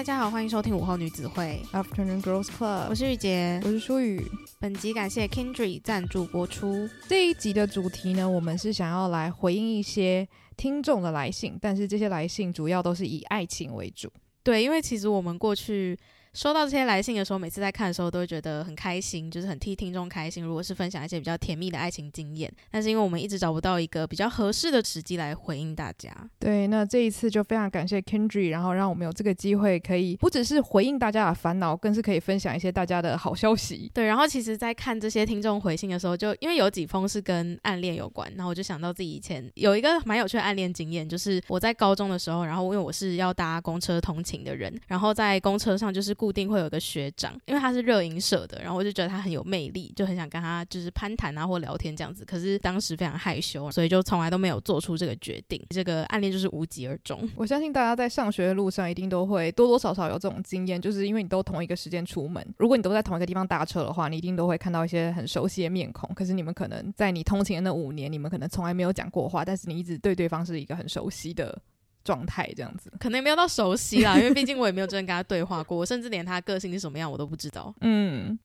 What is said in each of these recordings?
大家好，欢迎收听午后女子会 Afternoon Girls Club，我是玉洁，我是舒雨。本集感谢 Kindred 赞助播出。这一集的主题呢，我们是想要来回应一些听众的来信，但是这些来信主要都是以爱情为主。对，因为其实我们过去。收到这些来信的时候，每次在看的时候都会觉得很开心，就是很替听众开心。如果是分享一些比较甜蜜的爱情经验，但是因为我们一直找不到一个比较合适的时机来回应大家。对，那这一次就非常感谢 Kindred，然后让我们有这个机会，可以不只是回应大家的烦恼，更是可以分享一些大家的好消息。对，然后其实，在看这些听众回信的时候，就因为有几封是跟暗恋有关，然后我就想到自己以前有一个蛮有趣的暗恋经验，就是我在高中的时候，然后因为我是要搭公车通勤的人，然后在公车上就是固定会有个学。长，因为他是热音社的，然后我就觉得他很有魅力，就很想跟他就是攀谈啊或聊天这样子。可是当时非常害羞，所以就从来都没有做出这个决定。这个暗恋就是无疾而终。我相信大家在上学的路上一定都会多多少少有这种经验，就是因为你都同一个时间出门，如果你都在同一个地方搭车的话，你一定都会看到一些很熟悉的面孔。可是你们可能在你通勤的那五年，你们可能从来没有讲过话，但是你一直对对方是一个很熟悉的。状态这样子，可能也没有到熟悉啦，因为毕竟我也没有真的跟他对话过，我甚至连他个性是什么样我都不知道。嗯。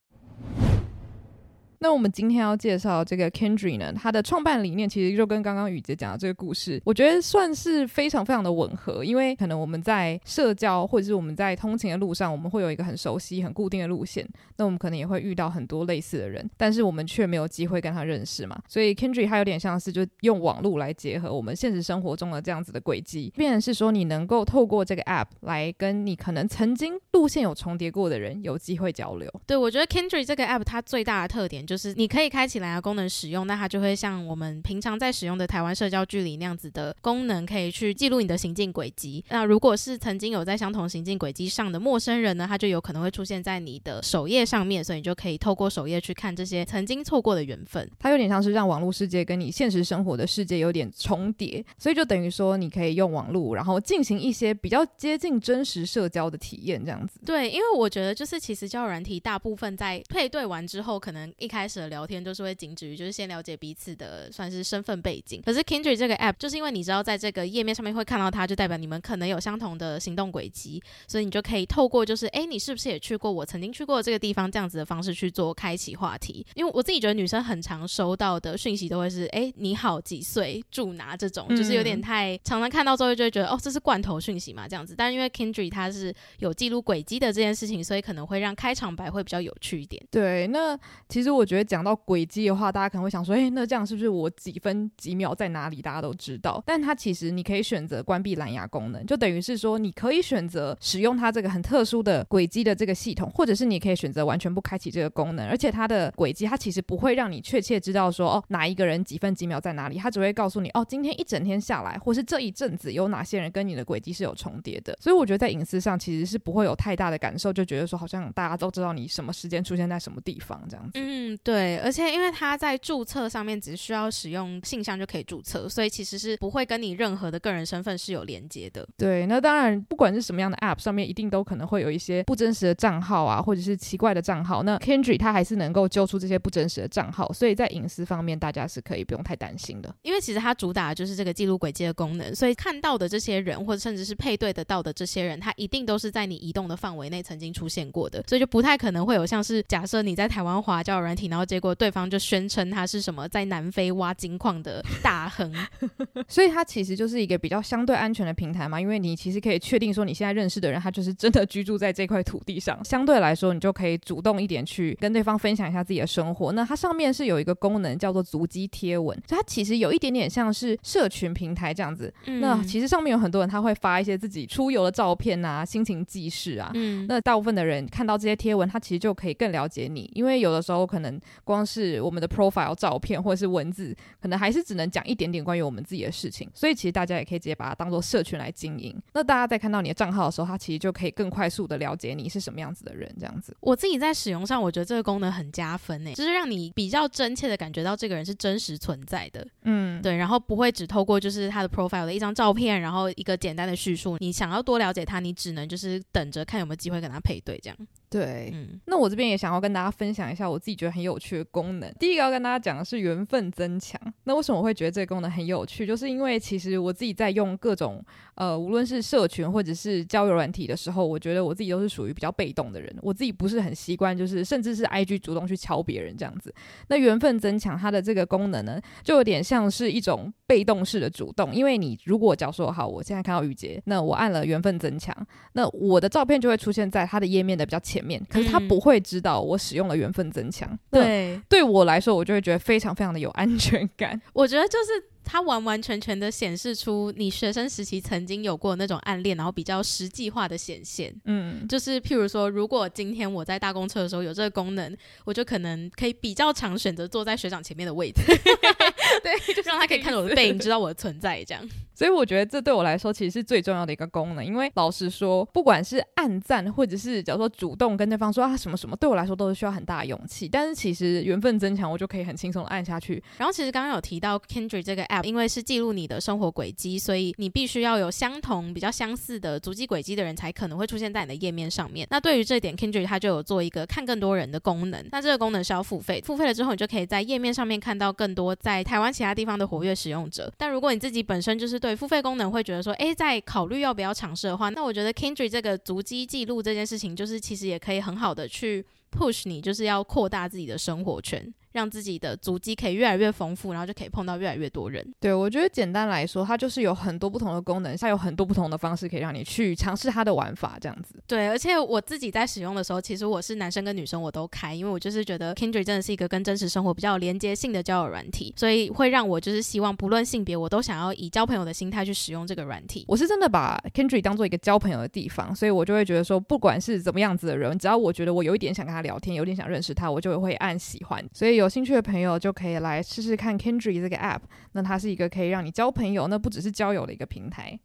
那我们今天要介绍这个 Kindred 呢，它的创办理念其实就跟刚刚雨洁讲的这个故事，我觉得算是非常非常的吻合。因为可能我们在社交或者是我们在通勤的路上，我们会有一个很熟悉、很固定的路线，那我们可能也会遇到很多类似的人，但是我们却没有机会跟他认识嘛。所以 Kindred 它有点像是就用网络来结合我们现实生活中的这样子的轨迹，变成是说你能够透过这个 App 来跟你可能曾经路线有重叠过的人有机会交流。对，我觉得 Kindred 这个 App 它最大的特点。就是你可以开启蓝牙功能使用，那它就会像我们平常在使用的台湾社交距离那样子的功能，可以去记录你的行进轨迹。那如果是曾经有在相同行进轨迹上的陌生人呢，他就有可能会出现在你的首页上面，所以你就可以透过首页去看这些曾经错过的缘分。它有点像是让网络世界跟你现实生活的世界有点重叠，所以就等于说你可以用网络，然后进行一些比较接近真实社交的体验，这样子。对，因为我觉得就是其实交友软体大部分在配对完之后，可能一开开始的聊天就是会仅止于就是先了解彼此的算是身份背景，可是 Kindred 这个 app 就是因为你知道在这个页面上面会看到它，就代表你们可能有相同的行动轨迹，所以你就可以透过就是哎，你是不是也去过我曾经去过这个地方这样子的方式去做开启话题。因为我自己觉得女生很常收到的讯息都会是哎，你好几岁住哪这种，就是有点太常常看到之后就会觉得哦，这是罐头讯息嘛这样子，但是因为 Kindred 它是有记录轨迹的这件事情，所以可能会让开场白会比较有趣一点。对，那其实我。觉得讲到轨迹的话，大家可能会想说，诶，那这样是不是我几分几秒在哪里，大家都知道？但它其实你可以选择关闭蓝牙功能，就等于是说你可以选择使用它这个很特殊的轨迹的这个系统，或者是你可以选择完全不开启这个功能。而且它的轨迹，它其实不会让你确切知道说，哦，哪一个人几分几秒在哪里，它只会告诉你，哦，今天一整天下来，或是这一阵子有哪些人跟你的轨迹是有重叠的。所以我觉得在隐私上其实是不会有太大的感受，就觉得说好像大家都知道你什么时间出现在什么地方这样子。嗯。对，而且因为他在注册上面只需要使用信箱就可以注册，所以其实是不会跟你任何的个人身份是有连接的。对，那当然，不管是什么样的 App 上面，一定都可能会有一些不真实的账号啊，或者是奇怪的账号。那 Kindred 它还是能够揪出这些不真实的账号，所以在隐私方面，大家是可以不用太担心的。因为其实它主打的就是这个记录轨迹的功能，所以看到的这些人，或者甚至是配对得到的这些人，他一定都是在你移动的范围内曾经出现过的，所以就不太可能会有像是假设你在台湾华交友软体。然后结果对方就宣称他是什么在南非挖金矿的大亨，所以他其实就是一个比较相对安全的平台嘛，因为你其实可以确定说你现在认识的人他就是真的居住在这块土地上，相对来说你就可以主动一点去跟对方分享一下自己的生活。那它上面是有一个功能叫做足迹贴文，它其实有一点点像是社群平台这样子。嗯、那其实上面有很多人他会发一些自己出游的照片啊、心情记事啊。嗯，那大部分的人看到这些贴文，他其实就可以更了解你，因为有的时候可能。光是我们的 profile 照片或者是文字，可能还是只能讲一点点关于我们自己的事情，所以其实大家也可以直接把它当做社群来经营。那大家在看到你的账号的时候，它其实就可以更快速的了解你是什么样子的人，这样子。我自己在使用上，我觉得这个功能很加分诶，就是让你比较真切的感觉到这个人是真实存在的。嗯，对，然后不会只透过就是他的 profile 的一张照片，然后一个简单的叙述，你想要多了解他，你只能就是等着看有没有机会跟他配对这样。对，嗯，那我这边也想要跟大家分享一下我自己觉得很有趣的功能。第一个要跟大家讲的是缘分增强。那为什么我会觉得这个功能很有趣？就是因为其实我自己在用各种呃，无论是社群或者是交友软体的时候，我觉得我自己都是属于比较被动的人。我自己不是很习惯，就是甚至是 IG 主动去敲别人这样子。那缘分增强它的这个功能呢，就有点像是一种被动式的主动。因为你如果假如说好，我现在看到雨洁，那我按了缘分增强，那我的照片就会出现在他的页面的比较前面，可是他不会知道我使用了缘分增强。对，对我来说，我就会觉得非常非常的有安全感。我觉得就是。它完完全全的显示出你学生时期曾经有过那种暗恋，然后比较实际化的显现。嗯，就是譬如说，如果今天我在大公车的时候有这个功能，我就可能可以比较常选择坐在学长前面的位置。对，就让他可以看着我的背影，知道我的存在，这样。所以我觉得这对我来说其实是最重要的一个功能，因为老实说，不管是按赞或者是假如说主动跟对方说啊什么什么，对我来说都是需要很大的勇气。但是其实缘分增强，我就可以很轻松的按下去。然后其实刚刚有提到 Kindred 这个 app，因为是记录你的生活轨迹，所以你必须要有相同、比较相似的足迹轨迹的人才可能会出现在你的页面上面。那对于这点，Kindred 它就有做一个看更多人的功能。那这个功能是要付费，付费了之后，你就可以在页面上面看到更多在台湾其他地方的活跃使用者。但如果你自己本身就是对付费功能会觉得说，诶，在考虑要不要尝试的话，那我觉得 Kindred 这个足迹记录这件事情，就是其实也可以很好的去 push 你，就是要扩大自己的生活圈。让自己的足迹可以越来越丰富，然后就可以碰到越来越多人。对，我觉得简单来说，它就是有很多不同的功能，它有很多不同的方式可以让你去尝试它的玩法，这样子。对，而且我自己在使用的时候，其实我是男生跟女生我都开，因为我就是觉得 Kindred 真的是一个跟真实生活比较有连接性的交友软体，所以会让我就是希望不论性别，我都想要以交朋友的心态去使用这个软体。我是真的把 Kindred 当做一个交朋友的地方，所以我就会觉得说，不管是怎么样子的人，只要我觉得我有一点想跟他聊天，有点想认识他，我就会按喜欢。所以有有兴趣的朋友就可以来试试看 Kindred 这个 App，那它是一个可以让你交朋友，那不只是交友的一个平台。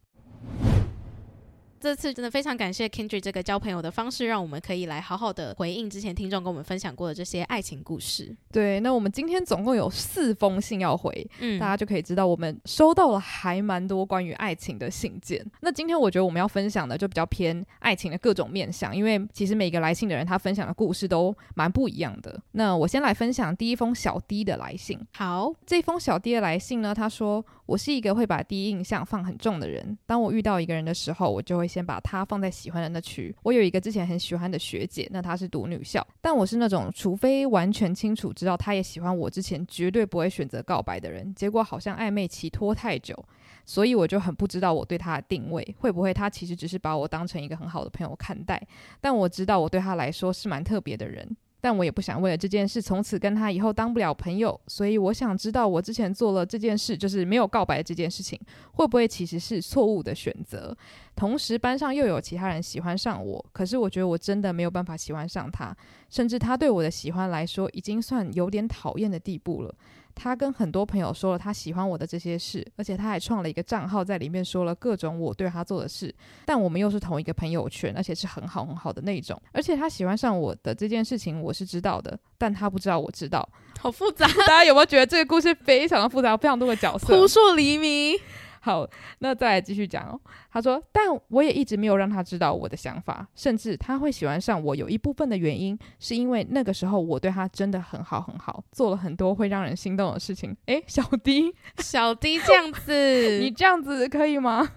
这次真的非常感谢 Kindred 这个交朋友的方式，让我们可以来好好的回应之前听众跟我们分享过的这些爱情故事。对，那我们今天总共有四封信要回，嗯，大家就可以知道我们收到了还蛮多关于爱情的信件。那今天我觉得我们要分享的就比较偏爱情的各种面向，因为其实每个来信的人他分享的故事都蛮不一样的。那我先来分享第一封小 D 的来信。好，这封小 D 的来信呢，他说。我是一个会把第一印象放很重的人。当我遇到一个人的时候，我就会先把他放在喜欢的那区。我有一个之前很喜欢的学姐，那她是读女校，但我是那种除非完全清楚知道她也喜欢我之前，绝对不会选择告白的人。结果好像暧昧期拖太久，所以我就很不知道我对她的定位，会不会她其实只是把我当成一个很好的朋友看待？但我知道我对她来说是蛮特别的人。但我也不想为了这件事从此跟他以后当不了朋友，所以我想知道我之前做了这件事，就是没有告白这件事情，会不会其实是错误的选择？同时班上又有其他人喜欢上我，可是我觉得我真的没有办法喜欢上他，甚至他对我的喜欢来说已经算有点讨厌的地步了。他跟很多朋友说了他喜欢我的这些事，而且他还创了一个账号，在里面说了各种我对他做的事。但我们又是同一个朋友圈，而且是很好很好的那种。而且他喜欢上我的这件事情，我是知道的，但他不知道我知道。好复杂，大家有没有觉得这个故事非常的复杂，非常多的角色，扑朔迷离。好，那再来继续讲哦。他说，但我也一直没有让他知道我的想法，甚至他会喜欢上我，有一部分的原因是因为那个时候我对他真的很好很好，做了很多会让人心动的事情。诶，小迪小迪这样子，你这样子可以吗？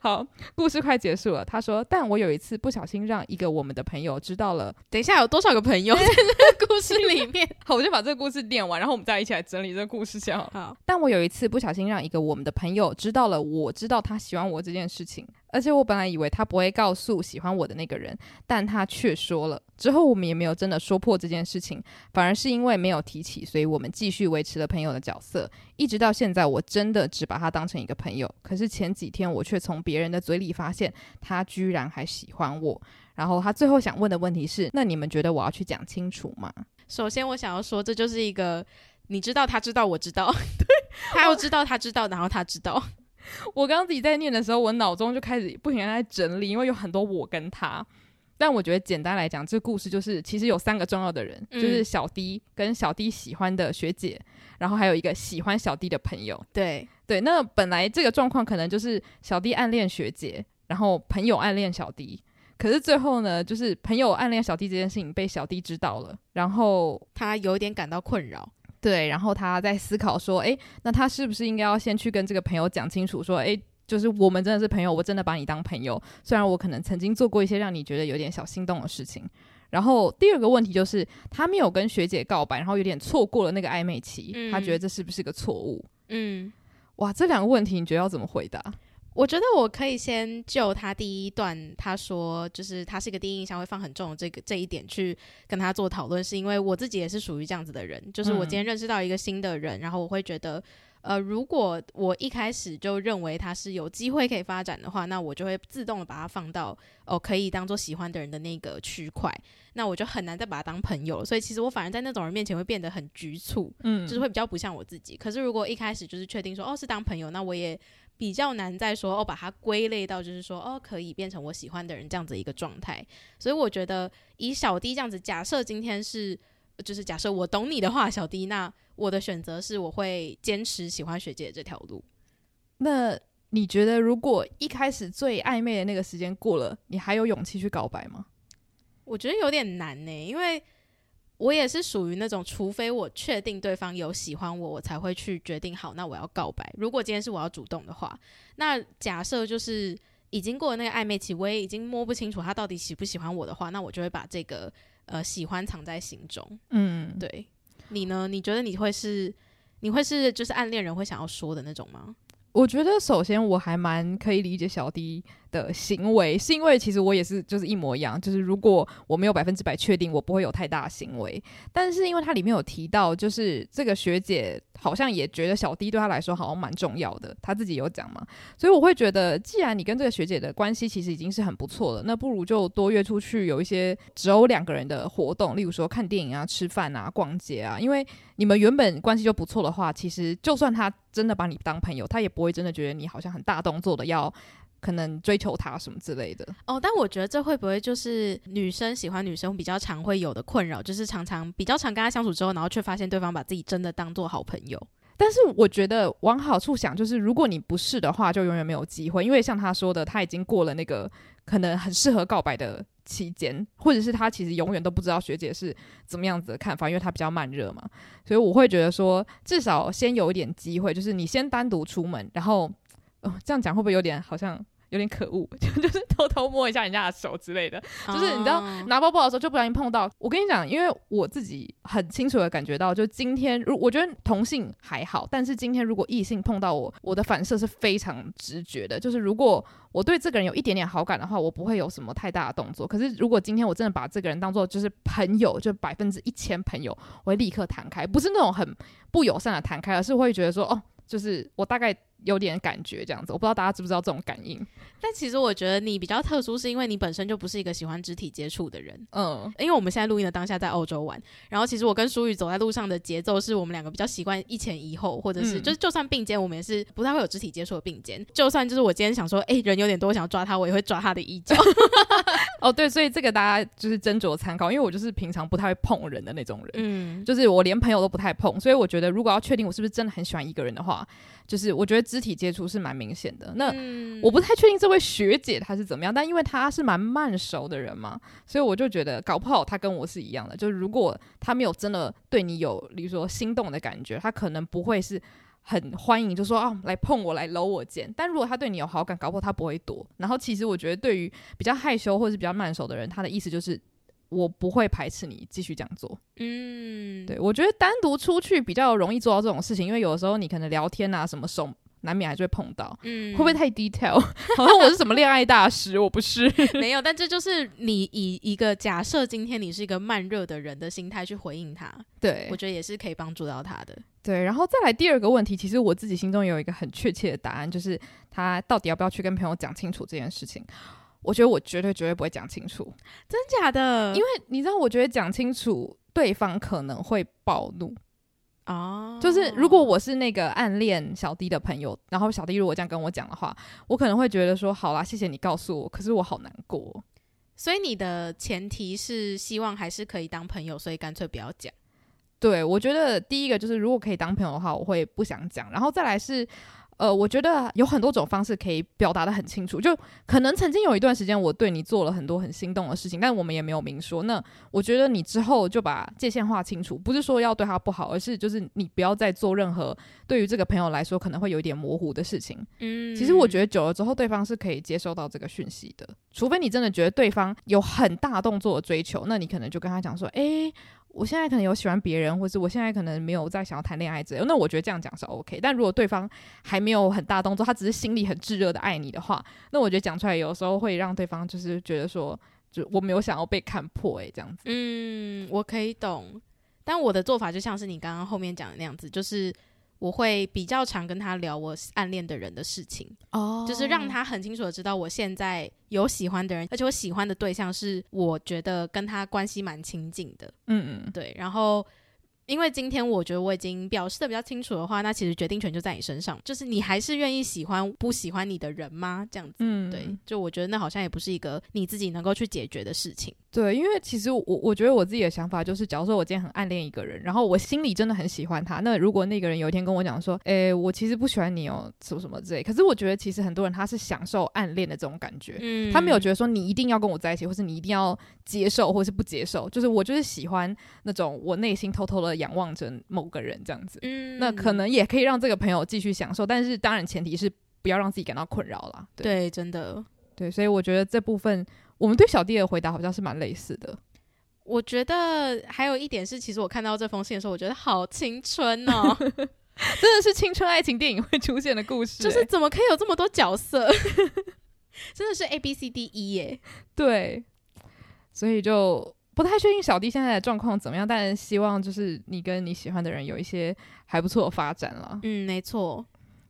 好，故事快结束了。他说：“但我有一次不小心让一个我们的朋友知道了。等一下，有多少个朋友在这个故事里面？好，我就把这个故事念完，然后我们再一起来整理这个故事先好。好，但我有一次不小心让一个我们的朋友知道了，我知道他喜欢我这件事情。”而且我本来以为他不会告诉喜欢我的那个人，但他却说了。之后我们也没有真的说破这件事情，反而是因为没有提起，所以我们继续维持了朋友的角色，一直到现在。我真的只把他当成一个朋友。可是前几天我却从别人的嘴里发现，他居然还喜欢我。然后他最后想问的问题是：那你们觉得我要去讲清楚吗？首先，我想要说，这就是一个你知道，他知道，我知道，对，他要知道，他知道，然后他知道。我刚刚自己在念的时候，我脑中就开始不停地在整理，因为有很多我跟他。但我觉得简单来讲，这个故事就是其实有三个重要的人，嗯、就是小迪跟小迪喜欢的学姐，然后还有一个喜欢小迪的朋友。对对，那本来这个状况可能就是小迪暗恋学姐，然后朋友暗恋小迪。可是最后呢，就是朋友暗恋小弟这件事情被小弟知道了，然后他有点感到困扰。对，然后他在思考说，诶，那他是不是应该要先去跟这个朋友讲清楚，说，诶，就是我们真的是朋友，我真的把你当朋友，虽然我可能曾经做过一些让你觉得有点小心动的事情。然后第二个问题就是，他没有跟学姐告白，然后有点错过了那个暧昧期，嗯、他觉得这是不是个错误？嗯，哇，这两个问题你觉得要怎么回答？我觉得我可以先就他第一段他说，就是他是一个第一印象会放很重的这个这一点去跟他做讨论，是因为我自己也是属于这样子的人，就是我今天认识到一个新的人，嗯、然后我会觉得，呃，如果我一开始就认为他是有机会可以发展的话，那我就会自动的把它放到哦可以当做喜欢的人的那个区块，那我就很难再把它当朋友了。所以其实我反而在那种人面前会变得很局促，嗯，就是会比较不像我自己。可是如果一开始就是确定说哦是当朋友，那我也。比较难再说哦，把它归类到就是说哦，可以变成我喜欢的人这样子一个状态。所以我觉得以小 D 这样子，假设今天是就是假设我懂你的话，小 D，那我的选择是我会坚持喜欢学姐这条路。那你觉得如果一开始最暧昧的那个时间过了，你还有勇气去告白吗？我觉得有点难呢、欸，因为。我也是属于那种，除非我确定对方有喜欢我，我才会去决定好，那我要告白。如果今天是我要主动的话，那假设就是已经过了那个暧昧期，我也已经摸不清楚他到底喜不喜欢我的话，那我就会把这个呃喜欢藏在心中。嗯，对。你呢？你觉得你会是你会是就是暗恋人会想要说的那种吗？我觉得首先我还蛮可以理解小迪的行为，是因为其实我也是就是一模一样，就是如果我没有百分之百确定，我不会有太大行为。但是因为它里面有提到，就是这个学姐好像也觉得小 D 对她来说好像蛮重要的，她自己有讲嘛，所以我会觉得，既然你跟这个学姐的关系其实已经是很不错了，那不如就多约出去有一些只有两个人的活动，例如说看电影啊、吃饭啊、逛街啊，因为你们原本关系就不错的话，其实就算他真的把你当朋友，他也不会真的觉得你好像很大动作的要可能追求他什么之类的。哦，但我觉得这会不会就是女生喜欢女生比较常会有的困扰，就是常常比较常跟他相处之后，然后却发现对方把自己真的当做好朋友。但是我觉得往好处想，就是如果你不是的话，就永远没有机会，因为像他说的，他已经过了那个可能很适合告白的期间，或者是他其实永远都不知道学姐是怎么样子的看法，因为他比较慢热嘛，所以我会觉得说，至少先有一点机会，就是你先单独出门，然后，哦，这样讲会不会有点好像？有点可恶，就就是偷偷摸一下人家的手之类的，就是你知道拿包包的时候就不小心碰到。我跟你讲，因为我自己很清楚的感觉到，就今天如我觉得同性还好，但是今天如果异性碰到我，我的反射是非常直觉的，就是如果我对这个人有一点点好感的话，我不会有什么太大的动作。可是如果今天我真的把这个人当做就是朋友，就百分之一千朋友，我会立刻弹开，不是那种很不友善的弹开，而是会觉得说哦，就是我大概。有点感觉这样子，我不知道大家知不知道这种感应。但其实我觉得你比较特殊，是因为你本身就不是一个喜欢肢体接触的人。嗯，因为我们现在录音的当下在欧洲玩，然后其实我跟舒宇走在路上的节奏是我们两个比较习惯一前一后，或者是、嗯、就是就算并肩，我们也是不太会有肢体接触的并肩。就算就是我今天想说，哎、欸，人有点多，我想要抓他，我也会抓他的衣角。哦，对，所以这个大家就是斟酌参考，因为我就是平常不太会碰人的那种人，嗯，就是我连朋友都不太碰，所以我觉得如果要确定我是不是真的很喜欢一个人的话，就是我觉得肢体接触是蛮。明显的，那我不太确定这位学姐她是怎么样，但因为她是蛮慢熟的人嘛，所以我就觉得搞不好她跟我是一样的。就是如果她没有真的对你有，比如说心动的感觉，她可能不会是很欢迎，就说啊来碰我，来搂我肩。但如果她对你有好感，搞不好她不会躲。然后其实我觉得，对于比较害羞或者是比较慢熟的人，他的意思就是。我不会排斥你继续这样做。嗯，对，我觉得单独出去比较容易做到这种事情，因为有的时候你可能聊天啊什么手难免还是会碰到。嗯，会不会太 detail？好像我是什么恋爱大师，我不是。没有，但这就是你以一个假设今天你是一个慢热的人的心态去回应他。对，我觉得也是可以帮助到他的。对，然后再来第二个问题，其实我自己心中有一个很确切的答案，就是他到底要不要去跟朋友讲清楚这件事情。我觉得我绝对绝对不会讲清楚，真假的？因为你知道，我觉得讲清楚，对方可能会暴怒哦。就是如果我是那个暗恋小弟的朋友，然后小弟如果这样跟我讲的话，我可能会觉得说，好啦，谢谢你告诉我，可是我好难过。所以你的前提是希望还是可以当朋友，所以干脆不要讲。对，我觉得第一个就是如果可以当朋友的话，我会不想讲。然后再来是。呃，我觉得有很多种方式可以表达的很清楚。就可能曾经有一段时间，我对你做了很多很心动的事情，但我们也没有明说。那我觉得你之后就把界限划清楚，不是说要对他不好，而是就是你不要再做任何对于这个朋友来说可能会有一点模糊的事情。嗯，其实我觉得久了之后，对方是可以接收到这个讯息的。除非你真的觉得对方有很大动作的追求，那你可能就跟他讲说：“诶。”我现在可能有喜欢别人，或是我现在可能没有再想要谈恋爱之类，那我觉得这样讲是 OK。但如果对方还没有很大动作，他只是心里很炙热的爱你的话，那我觉得讲出来有时候会让对方就是觉得说，就我没有想要被看破诶，这样子。嗯，我可以懂，但我的做法就像是你刚刚后面讲的那样子，就是。我会比较常跟他聊我暗恋的人的事情，哦，oh. 就是让他很清楚的知道我现在有喜欢的人，而且我喜欢的对象是我觉得跟他关系蛮亲近的，嗯嗯，对，然后。因为今天我觉得我已经表示的比较清楚的话，那其实决定权就在你身上。就是你还是愿意喜欢不喜欢你的人吗？这样子，嗯，对，就我觉得那好像也不是一个你自己能够去解决的事情。对，因为其实我我觉得我自己的想法就是，假如说我今天很暗恋一个人，然后我心里真的很喜欢他，那如果那个人有一天跟我讲说，诶，我其实不喜欢你哦，什么什么之类，可是我觉得其实很多人他是享受暗恋的这种感觉，嗯，他没有觉得说你一定要跟我在一起，或是你一定要接受，或是不接受，就是我就是喜欢那种我内心偷偷的仰望着某个人这样子，嗯，那可能也可以让这个朋友继续享受，但是当然前提是不要让自己感到困扰啦。对，对，真的，对，所以我觉得这部分我们对小弟的回答好像是蛮类似的。我觉得还有一点是，其实我看到这封信的时候，我觉得好青春哦，真的是青春爱情电影会出现的故事欸，就是怎么可以有这么多角色，真的是 A B C D E 耶，对，所以就。不太确定小弟现在的状况怎么样，但希望就是你跟你喜欢的人有一些还不错的发展了。嗯，没错。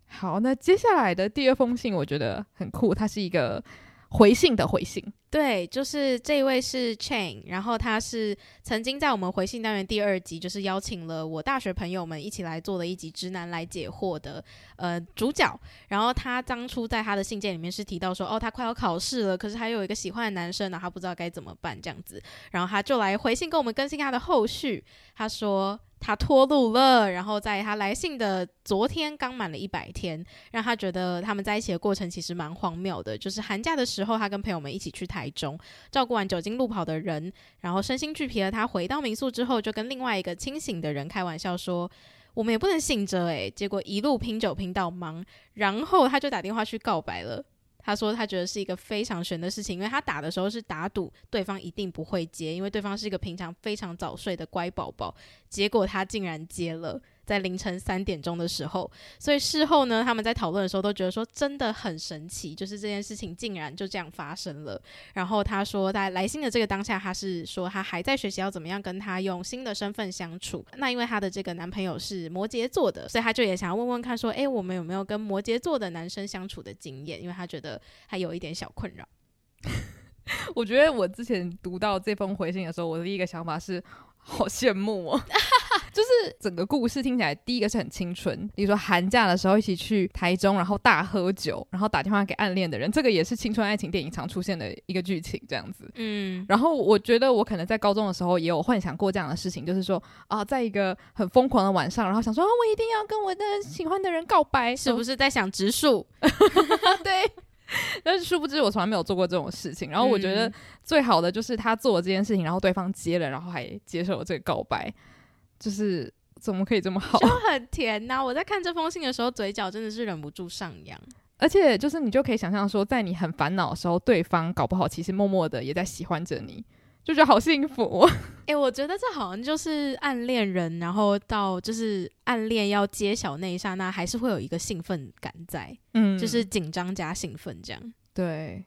好，那接下来的第二封信我觉得很酷，它是一个。回信的回信，对，就是这位是 Chain，然后他是曾经在我们回信单元第二集，就是邀请了我大学朋友们一起来做的一集《直男来解惑》的呃主角。然后他当初在他的信件里面是提到说，哦，他快要考试了，可是还有一个喜欢的男生，然后他不知道该怎么办这样子，然后他就来回信跟我们更新他的后续，他说。他脱鲁了，然后在他来信的昨天刚满了一百天，让他觉得他们在一起的过程其实蛮荒谬的。就是寒假的时候，他跟朋友们一起去台中，照顾完酒精路跑的人，然后身心俱疲了。他回到民宿之后，就跟另外一个清醒的人开玩笑说：“我们也不能醒着诶。”结果一路拼酒拼到忙，然后他就打电话去告白了。他说他觉得是一个非常悬的事情，因为他打的时候是打赌对方一定不会接，因为对方是一个平常非常早睡的乖宝宝，结果他竟然接了。在凌晨三点钟的时候，所以事后呢，他们在讨论的时候都觉得说真的很神奇，就是这件事情竟然就这样发生了。然后他说，在来信的这个当下，他是说他还在学习要怎么样跟他用新的身份相处。那因为他的这个男朋友是摩羯座的，所以他就也想要问问看，说，诶，我们有没有跟摩羯座的男生相处的经验？因为他觉得还有一点小困扰。我觉得我之前读到这封回信的时候，我的第一个想法是。好羡慕哦！就是整个故事听起来，第一个是很青春，比如说寒假的时候一起去台中，然后大喝酒，然后打电话给暗恋的人，这个也是青春爱情电影常出现的一个剧情，这样子。嗯，然后我觉得我可能在高中的时候也有幻想过这样的事情，就是说啊，在一个很疯狂的晚上，然后想说啊，我一定要跟我的喜欢的人告白，是不是在想植树？对。但是殊不知，我从来没有做过这种事情。然后我觉得最好的就是他做了这件事情，然后对方接了，然后还接受了这个告白，就是怎么可以这么好？就很甜呐、啊！我在看这封信的时候，嘴角真的是忍不住上扬。而且就是你就可以想象说，在你很烦恼的时候，对方搞不好其实默默的也在喜欢着你。就觉得好幸福哦，哎、欸，我觉得这好像就是暗恋人，然后到就是暗恋要揭晓那一刹那，还是会有一个兴奋感在，嗯，就是紧张加兴奋这样。对，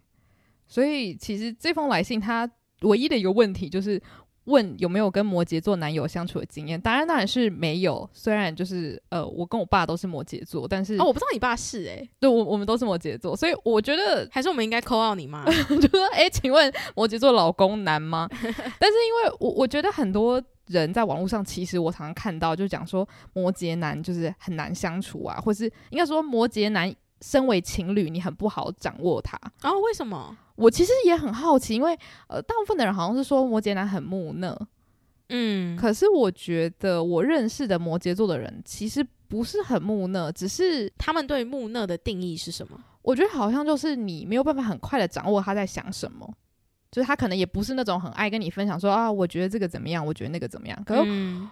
所以其实这封来信它唯一的一个问题就是。问有没有跟摩羯座男友相处的经验？当然，当然是没有。虽然就是呃，我跟我爸都是摩羯座，但是哦，我不知道你爸是诶、欸，对，我我们都是摩羯座，所以我觉得还是我们应该 call out 你妈，就说诶，请问摩羯座老公难吗？但是因为我我觉得很多人在网络上，其实我常常看到就讲说摩羯男就是很难相处啊，或是应该说摩羯男身为情侣，你很不好掌握他。哦，为什么？我其实也很好奇，因为呃，大部分的人好像是说摩羯男很木讷，嗯，可是我觉得我认识的摩羯座的人其实不是很木讷，只是他们对木讷的定义是什么？我觉得好像就是你没有办法很快的掌握他在想什么。就是他可能也不是那种很爱跟你分享说啊，我觉得这个怎么样，我觉得那个怎么样。可是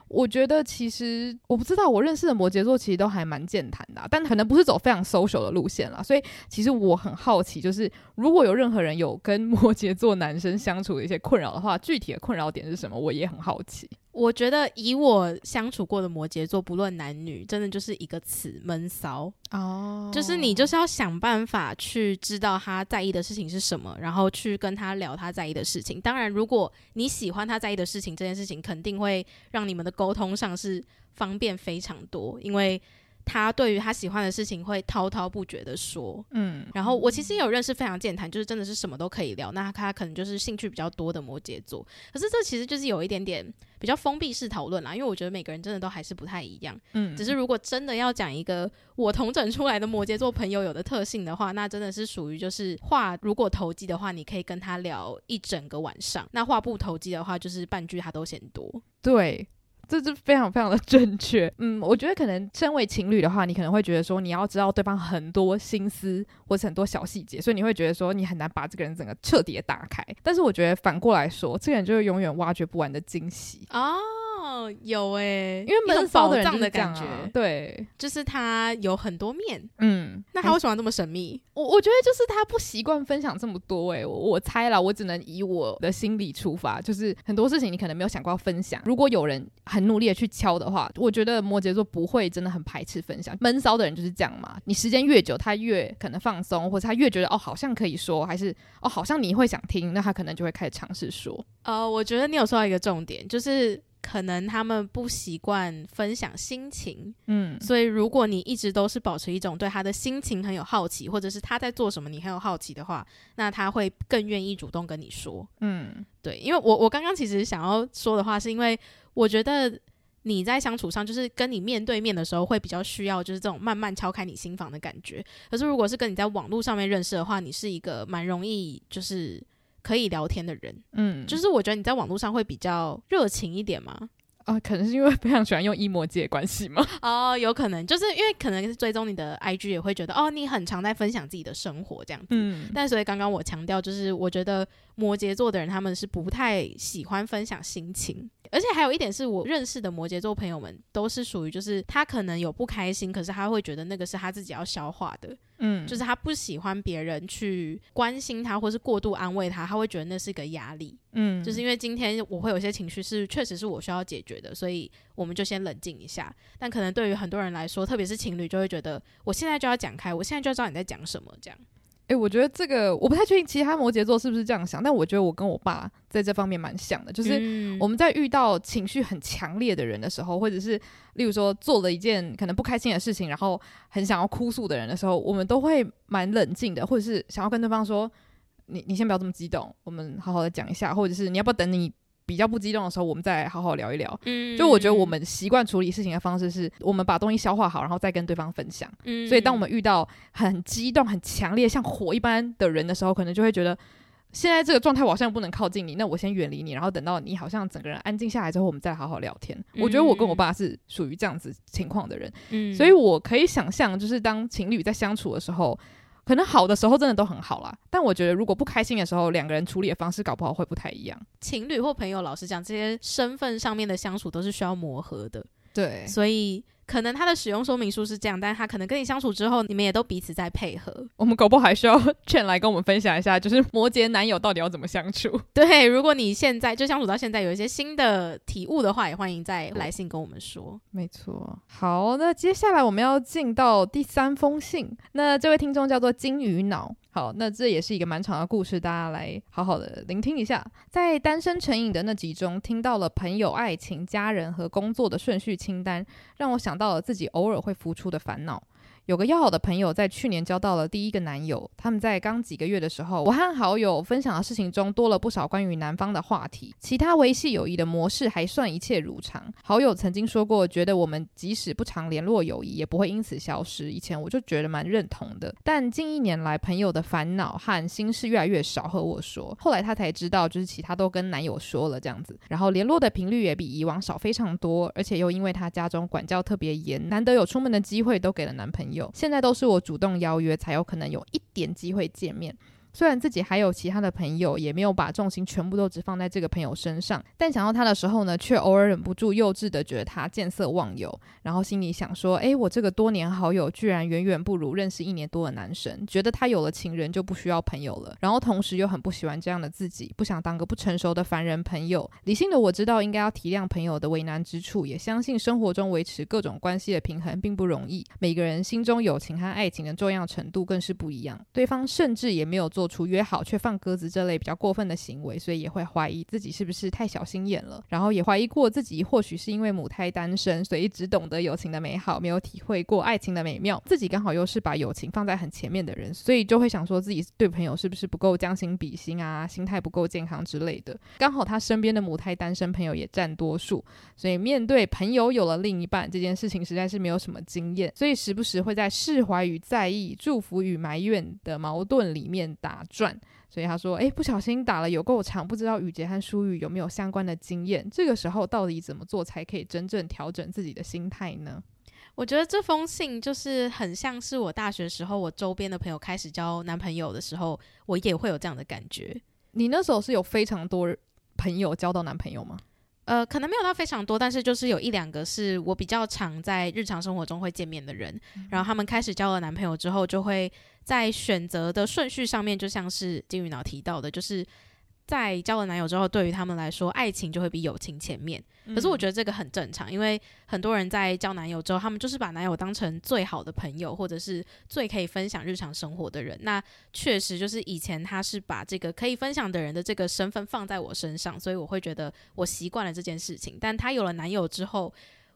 我觉得其实我不知道，我认识的摩羯座其实都还蛮健谈的啊，但可能不是走非常 social 的路线啦。所以其实我很好奇，就是如果有任何人有跟 摩羯座男生相处的一些困扰的话，具体的困扰点是什么？我也很好奇。我觉得以我相处过的摩羯座，不论男女，真的就是一个词：闷骚。哦，就是你就是要想办法去知道他在意的事情是什么，然后去跟他聊他在意的事情。当然，如果你喜欢他在意的事情，这件事情肯定会让你们的沟通上是方便非常多，因为。他对于他喜欢的事情会滔滔不绝的说，嗯，然后我其实也有认识非常健谈，就是真的是什么都可以聊。那他可能就是兴趣比较多的摩羯座，可是这其实就是有一点点比较封闭式讨论啦，因为我觉得每个人真的都还是不太一样，嗯，只是如果真的要讲一个我同整出来的摩羯座朋友有的特性的话，那真的是属于就是话如果投机的话，你可以跟他聊一整个晚上；那话不投机的话，就是半句他都嫌多，对。这是非常非常的正确，嗯，我觉得可能身为情侣的话，你可能会觉得说你要知道对方很多心思或是很多小细节，所以你会觉得说你很难把这个人整个彻底的打开。但是我觉得反过来说，这个人就是永远挖掘不完的惊喜啊。有哎、欸，因为闷骚的人、啊、的感觉，对，就是他有很多面，嗯，那他为什么这么神秘？我我觉得就是他不习惯分享这么多、欸，诶，我我猜了，我只能以我的心理出发，就是很多事情你可能没有想过要分享。如果有人很努力的去敲的话，我觉得摩羯座不会真的很排斥分享。闷骚的人就是这样嘛，你时间越久，他越可能放松，或者他越觉得哦好像可以说，还是哦好像你会想听，那他可能就会开始尝试说。呃，我觉得你有说到一个重点，就是。可能他们不习惯分享心情，嗯，所以如果你一直都是保持一种对他的心情很有好奇，或者是他在做什么你很有好奇的话，那他会更愿意主动跟你说，嗯，对，因为我我刚刚其实想要说的话，是因为我觉得你在相处上，就是跟你面对面的时候，会比较需要就是这种慢慢敲开你心房的感觉。可是如果是跟你在网络上面认识的话，你是一个蛮容易就是。可以聊天的人，嗯，就是我觉得你在网络上会比较热情一点嘛？啊，可能是因为非常喜欢用 emoji 的关系吗？哦，有可能，就是因为可能是追踪你的 IG 也会觉得，哦，你很常在分享自己的生活这样子。嗯，但所以刚刚我强调，就是我觉得摩羯座的人他们是不太喜欢分享心情。而且还有一点是我认识的摩羯座朋友们都是属于，就是他可能有不开心，可是他会觉得那个是他自己要消化的，嗯，就是他不喜欢别人去关心他或是过度安慰他，他会觉得那是一个压力，嗯，就是因为今天我会有些情绪是确实是我需要解决的，所以我们就先冷静一下。但可能对于很多人来说，特别是情侣，就会觉得我现在就要讲开，我现在就要知道你在讲什么这样。诶、欸，我觉得这个我不太确定其他摩羯座是不是这样想，但我觉得我跟我爸在这方面蛮像的，就是我们在遇到情绪很强烈的人的时候，或者是例如说做了一件可能不开心的事情，然后很想要哭诉的人的时候，我们都会蛮冷静的，或者是想要跟对方说：“你你先不要这么激动，我们好好的讲一下，或者是你要不要等你。”比较不激动的时候，我们再好好聊一聊。嗯，就我觉得我们习惯处理事情的方式是，我们把东西消化好，然后再跟对方分享。嗯，所以当我们遇到很激动、很强烈、像火一般的人的时候，可能就会觉得现在这个状态我好像不能靠近你，那我先远离你，然后等到你好像整个人安静下来之后，我们再好好聊天。嗯，我觉得我跟我爸是属于这样子情况的人。嗯，所以我可以想象，就是当情侣在相处的时候。可能好的时候真的都很好啦，但我觉得如果不开心的时候，两个人处理的方式搞不好会不太一样。情侣或朋友，老实讲，这些身份上面的相处都是需要磨合的。对，所以。可能他的使用说明书是这样，但是他可能跟你相处之后，你们也都彼此在配合。我们搞不好还需要 Chen 来跟我们分享一下，就是摩羯男友到底要怎么相处？对，如果你现在就相处到现在有一些新的体悟的话，也欢迎再来信跟我们说。没错。好，那接下来我们要进到第三封信。那这位听众叫做金鱼脑。好，那这也是一个蛮长的故事，大家来好好的聆听一下。在单身成瘾的那集中，听到了朋友、爱情、家人和工作的顺序清单，让我想到了自己偶尔会浮出的烦恼。有个要好的朋友在去年交到了第一个男友，他们在刚几个月的时候，我和好友分享的事情中多了不少关于男方的话题，其他维系友谊的模式还算一切如常。好友曾经说过，觉得我们即使不常联络，友谊也不会因此消失。以前我就觉得蛮认同的，但近一年来，朋友的烦恼和心事越来越少和我说，后来他才知道，就是其他都跟男友说了这样子，然后联络的频率也比以往少非常多，而且又因为他家中管教特别严，难得有出门的机会都给了男朋友。有，现在都是我主动邀约，才有可能有一点机会见面。虽然自己还有其他的朋友，也没有把重心全部都只放在这个朋友身上，但想到他的时候呢，却偶尔忍不住幼稚的觉得他见色忘友，然后心里想说：诶，我这个多年好友居然远远不如认识一年多的男神，觉得他有了情人就不需要朋友了。然后同时又很不喜欢这样的自己，不想当个不成熟的凡人朋友。理性的我知道应该要体谅朋友的为难之处，也相信生活中维持各种关系的平衡并不容易。每个人心中友情和爱情的重要程度更是不一样，对方甚至也没有做。做出约好却放鸽子这类比较过分的行为，所以也会怀疑自己是不是太小心眼了，然后也怀疑过自己或许是因为母胎单身，所以只懂得友情的美好，没有体会过爱情的美妙。自己刚好又是把友情放在很前面的人，所以就会想说自己对朋友是不是不够将心比心啊，心态不够健康之类的。刚好他身边的母胎单身朋友也占多数，所以面对朋友有了另一半这件事情，实在是没有什么经验，所以时不时会在释怀与在意、祝福与埋怨的矛盾里面打。打转，所以他说：“诶，不小心打了有够长，不知道雨杰和舒雨有没有相关的经验？这个时候到底怎么做才可以真正调整自己的心态呢？”我觉得这封信就是很像是我大学时候我周边的朋友开始交男朋友的时候，我也会有这样的感觉。你那时候是有非常多朋友交到男朋友吗？呃，可能没有到非常多，但是就是有一两个是我比较常在日常生活中会见面的人，嗯、然后他们开始交了男朋友之后，就会在选择的顺序上面，就像是金鱼脑提到的，就是。在交了男友之后，对于他们来说，爱情就会比友情前面。可是我觉得这个很正常，因为很多人在交男友之后，他们就是把男友当成最好的朋友，或者是最可以分享日常生活的人。那确实就是以前他是把这个可以分享的人的这个身份放在我身上，所以我会觉得我习惯了这件事情。但他有了男友之后，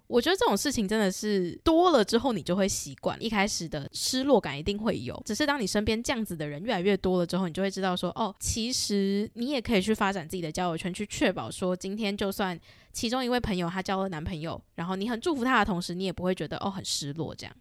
我觉得这种事情真的是多了之后，你就会习惯。一开始的失落感一定会有，只是当你身边这样子的人越来越多了之后，你就会知道说，哦，其实你也可以去发展自己的交友圈，去确保说，今天就算其中一位朋友他交了男朋友，然后你很祝福他的同时，你也不会觉得哦很失落这样。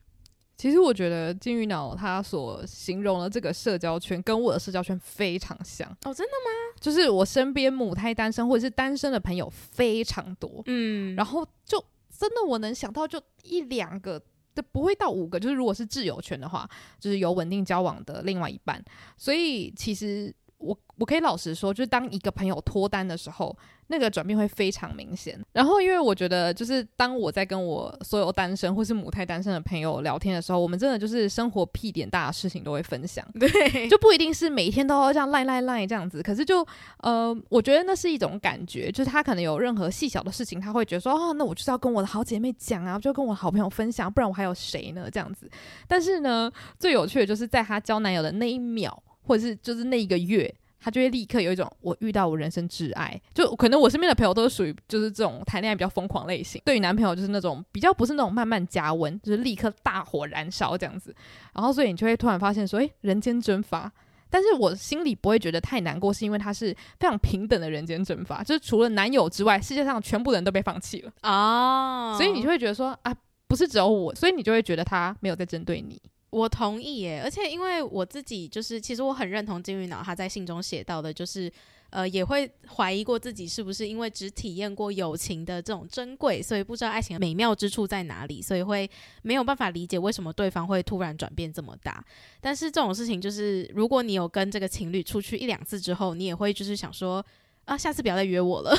其实我觉得金鱼脑他所形容的这个社交圈，跟我的社交圈非常像。哦，真的吗？就是我身边母胎单身或者是单身的朋友非常多，嗯，然后就。真的，我能想到就一两个，都不会到五个。就是如果是自由权的话，就是有稳定交往的另外一半。所以其实我我可以老实说，就是当一个朋友脱单的时候。那个转变会非常明显，然后因为我觉得，就是当我在跟我所有单身或是母胎单身的朋友聊天的时候，我们真的就是生活屁点大的事情都会分享，对，就不一定是每天都要这样赖赖赖这样子，可是就呃，我觉得那是一种感觉，就是他可能有任何细小的事情，他会觉得说，哦，那我就是要跟我的好姐妹讲啊，就跟我好朋友分享，不然我还有谁呢？这样子，但是呢，最有趣的就是在他交男友的那一秒，或者是就是那一个月。他就会立刻有一种我遇到我人生挚爱，就可能我身边的朋友都是属于就是这种谈恋爱比较疯狂类型，对于男朋友就是那种比较不是那种慢慢加温，就是立刻大火燃烧这样子。然后所以你就会突然发现说，诶，人间蒸发。但是我心里不会觉得太难过，是因为他是非常平等的人间蒸发，就是除了男友之外，世界上全部人都被放弃了啊。所以你就会觉得说啊，不是只有我，所以你就会觉得他没有在针对你。我同意耶，而且因为我自己就是，其实我很认同金鱼脑他在信中写到的，就是呃，也会怀疑过自己是不是因为只体验过友情的这种珍贵，所以不知道爱情的美妙之处在哪里，所以会没有办法理解为什么对方会突然转变这么大。但是这种事情就是，如果你有跟这个情侣出去一两次之后，你也会就是想说啊，下次不要再约我了。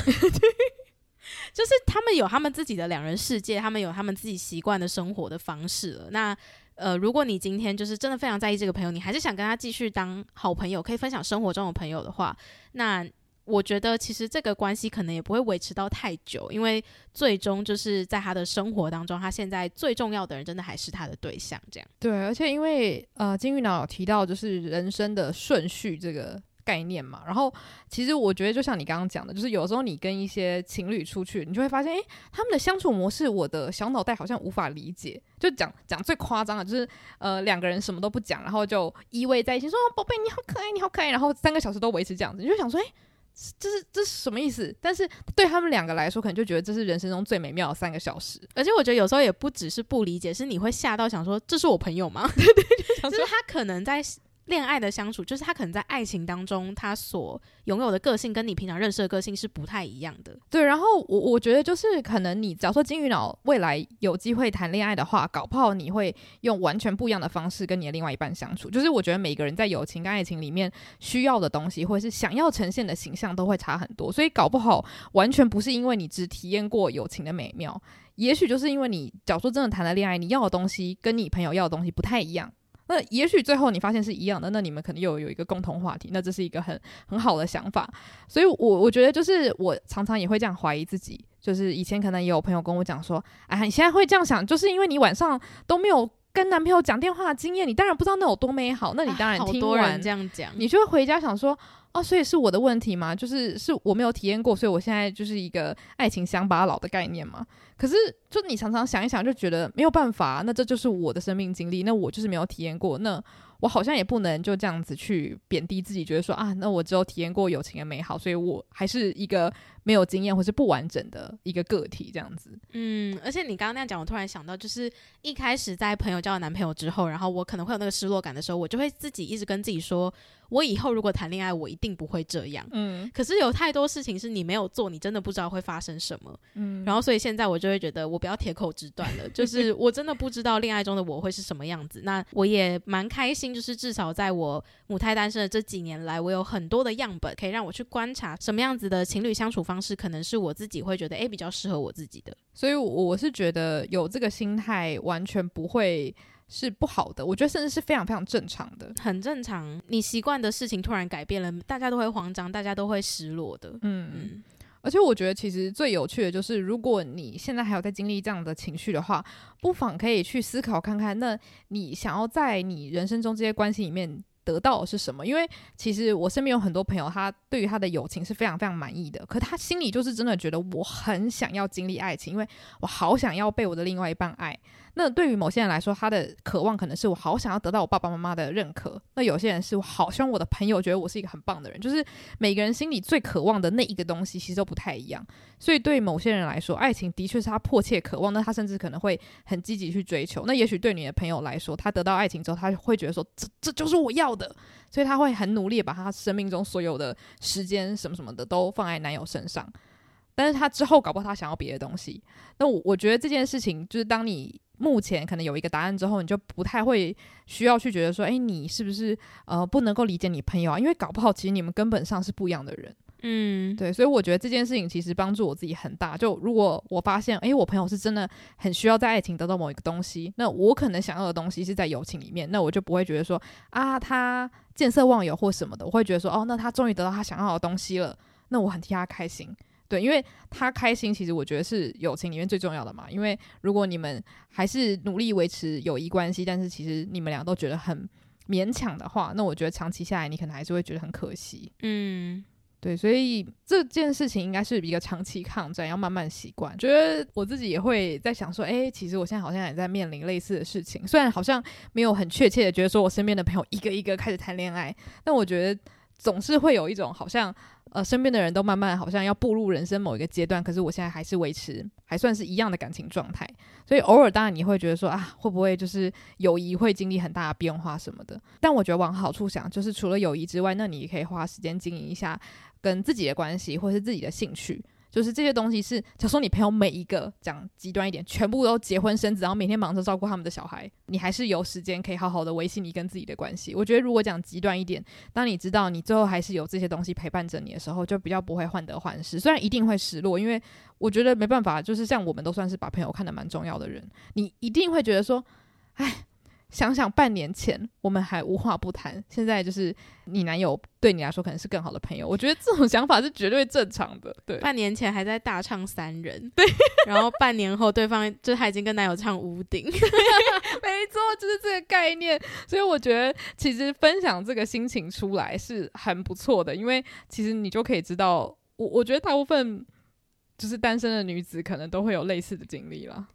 就是他们有他们自己的两人世界，他们有他们自己习惯的生活的方式了。那。呃，如果你今天就是真的非常在意这个朋友，你还是想跟他继续当好朋友，可以分享生活中的朋友的话，那我觉得其实这个关系可能也不会维持到太久，因为最终就是在他的生活当中，他现在最重要的人真的还是他的对象。这样。对，而且因为呃，金玉脑有提到就是人生的顺序这个概念嘛。然后其实我觉得，就像你刚刚讲的，就是有时候你跟一些情侣出去，你就会发现，诶，他们的相处模式，我的小脑袋好像无法理解。就讲讲最夸张的，就是呃两个人什么都不讲，然后就依偎在一起，说宝贝你好可爱，你好可爱，然后三个小时都维持这样子，你就想说，诶。这是这是什么意思？但是对他们两个来说，可能就觉得这是人生中最美妙的三个小时。而且我觉得有时候也不只是不理解，是你会吓到想说，这是我朋友吗？对对，就，就是他可能在。恋爱的相处，就是他可能在爱情当中，他所拥有的个性跟你平常认识的个性是不太一样的。对，然后我我觉得就是可能你假如说金鱼脑未来有机会谈恋爱的话，搞不好你会用完全不一样的方式跟你的另外一半相处。就是我觉得每个人在友情跟爱情里面需要的东西，或者是想要呈现的形象都会差很多。所以搞不好完全不是因为你只体验过友情的美妙，也许就是因为你假如说真的谈了恋爱，你要的东西跟你朋友要的东西不太一样。那也许最后你发现是一样的，那你们可能又有一个共同话题，那这是一个很很好的想法。所以我，我我觉得就是我常常也会这样怀疑自己，就是以前可能也有朋友跟我讲说，哎，你现在会这样想，就是因为你晚上都没有跟男朋友讲电话的经验，你当然不知道那有多美好。那你当然听完这样讲，你就会回家想说。哦，所以是我的问题吗？就是是我没有体验过，所以我现在就是一个爱情乡巴佬的概念嘛。可是，就你常常想一想，就觉得没有办法，那这就是我的生命经历，那我就是没有体验过，那我好像也不能就这样子去贬低自己，觉得说啊，那我只有体验过友情的美好，所以我还是一个没有经验或是不完整的一个个体这样子。嗯，而且你刚刚那样讲，我突然想到，就是一开始在朋友交了男朋友之后，然后我可能会有那个失落感的时候，我就会自己一直跟自己说。我以后如果谈恋爱，我一定不会这样。嗯，可是有太多事情是你没有做，你真的不知道会发生什么。嗯，然后所以现在我就会觉得，我不要铁口直断了，就是我真的不知道恋爱中的我会是什么样子。那我也蛮开心，就是至少在我母胎单身的这几年来，我有很多的样本可以让我去观察什么样子的情侣相处方式，可能是我自己会觉得诶比较适合我自己的。所以我是觉得有这个心态，完全不会。是不好的，我觉得甚至是非常非常正常的，很正常。你习惯的事情突然改变了，大家都会慌张，大家都会失落的。嗯嗯。而且我觉得其实最有趣的就是，如果你现在还有在经历这样的情绪的话，不妨可以去思考看看，那你想要在你人生中这些关系里面得到的是什么？因为其实我身边有很多朋友，他对于他的友情是非常非常满意的，可他心里就是真的觉得我很想要经历爱情，因为我好想要被我的另外一半爱。那对于某些人来说，他的渴望可能是我好想要得到我爸爸妈妈的认可。那有些人是我好希望我的朋友觉得我是一个很棒的人。就是每个人心里最渴望的那一个东西，其实都不太一样。所以对某些人来说，爱情的确是他迫切渴望。那他甚至可能会很积极去追求。那也许对你的朋友来说，他得到爱情之后，他会觉得说这这就是我要的，所以他会很努力把他生命中所有的时间什么什么的都放在男友身上。但是他之后搞不好他想要别的东西。那我我觉得这件事情就是当你。目前可能有一个答案之后，你就不太会需要去觉得说，诶，你是不是呃不能够理解你朋友啊？因为搞不好其实你们根本上是不一样的人。嗯，对，所以我觉得这件事情其实帮助我自己很大。就如果我发现，诶，我朋友是真的很需要在爱情得到某一个东西，那我可能想要的东西是在友情里面，那我就不会觉得说啊他见色忘友或什么的，我会觉得说，哦，那他终于得到他想要的东西了，那我很替他开心。对，因为他开心，其实我觉得是友情里面最重要的嘛。因为如果你们还是努力维持友谊关系，但是其实你们俩都觉得很勉强的话，那我觉得长期下来，你可能还是会觉得很可惜。嗯，对，所以这件事情应该是一个长期抗战，要慢慢习惯。觉得我自己也会在想说，诶，其实我现在好像也在面临类似的事情，虽然好像没有很确切的觉得说我身边的朋友一个一个开始谈恋爱，但我觉得总是会有一种好像。呃，身边的人都慢慢好像要步入人生某一个阶段，可是我现在还是维持还算是一样的感情状态，所以偶尔当然你会觉得说啊，会不会就是友谊会经历很大的变化什么的？但我觉得往好处想，就是除了友谊之外，那你也可以花时间经营一下跟自己的关系，或是自己的兴趣。就是这些东西是，假说你朋友每一个讲极端一点，全部都结婚生子，然后每天忙着照顾他们的小孩，你还是有时间可以好好的维系你跟自己的关系。我觉得如果讲极端一点，当你知道你最后还是有这些东西陪伴着你的时候，就比较不会患得患失。虽然一定会失落，因为我觉得没办法，就是像我们都算是把朋友看得蛮重要的人，你一定会觉得说，哎。想想半年前我们还无话不谈，现在就是你男友对你来说可能是更好的朋友。我觉得这种想法是绝对正常的。对，半年前还在大唱三人，对，然后半年后对方就他已经跟男友唱屋顶，没错，就是这个概念。所以我觉得其实分享这个心情出来是很不错的，因为其实你就可以知道，我我觉得大部分就是单身的女子可能都会有类似的经历了。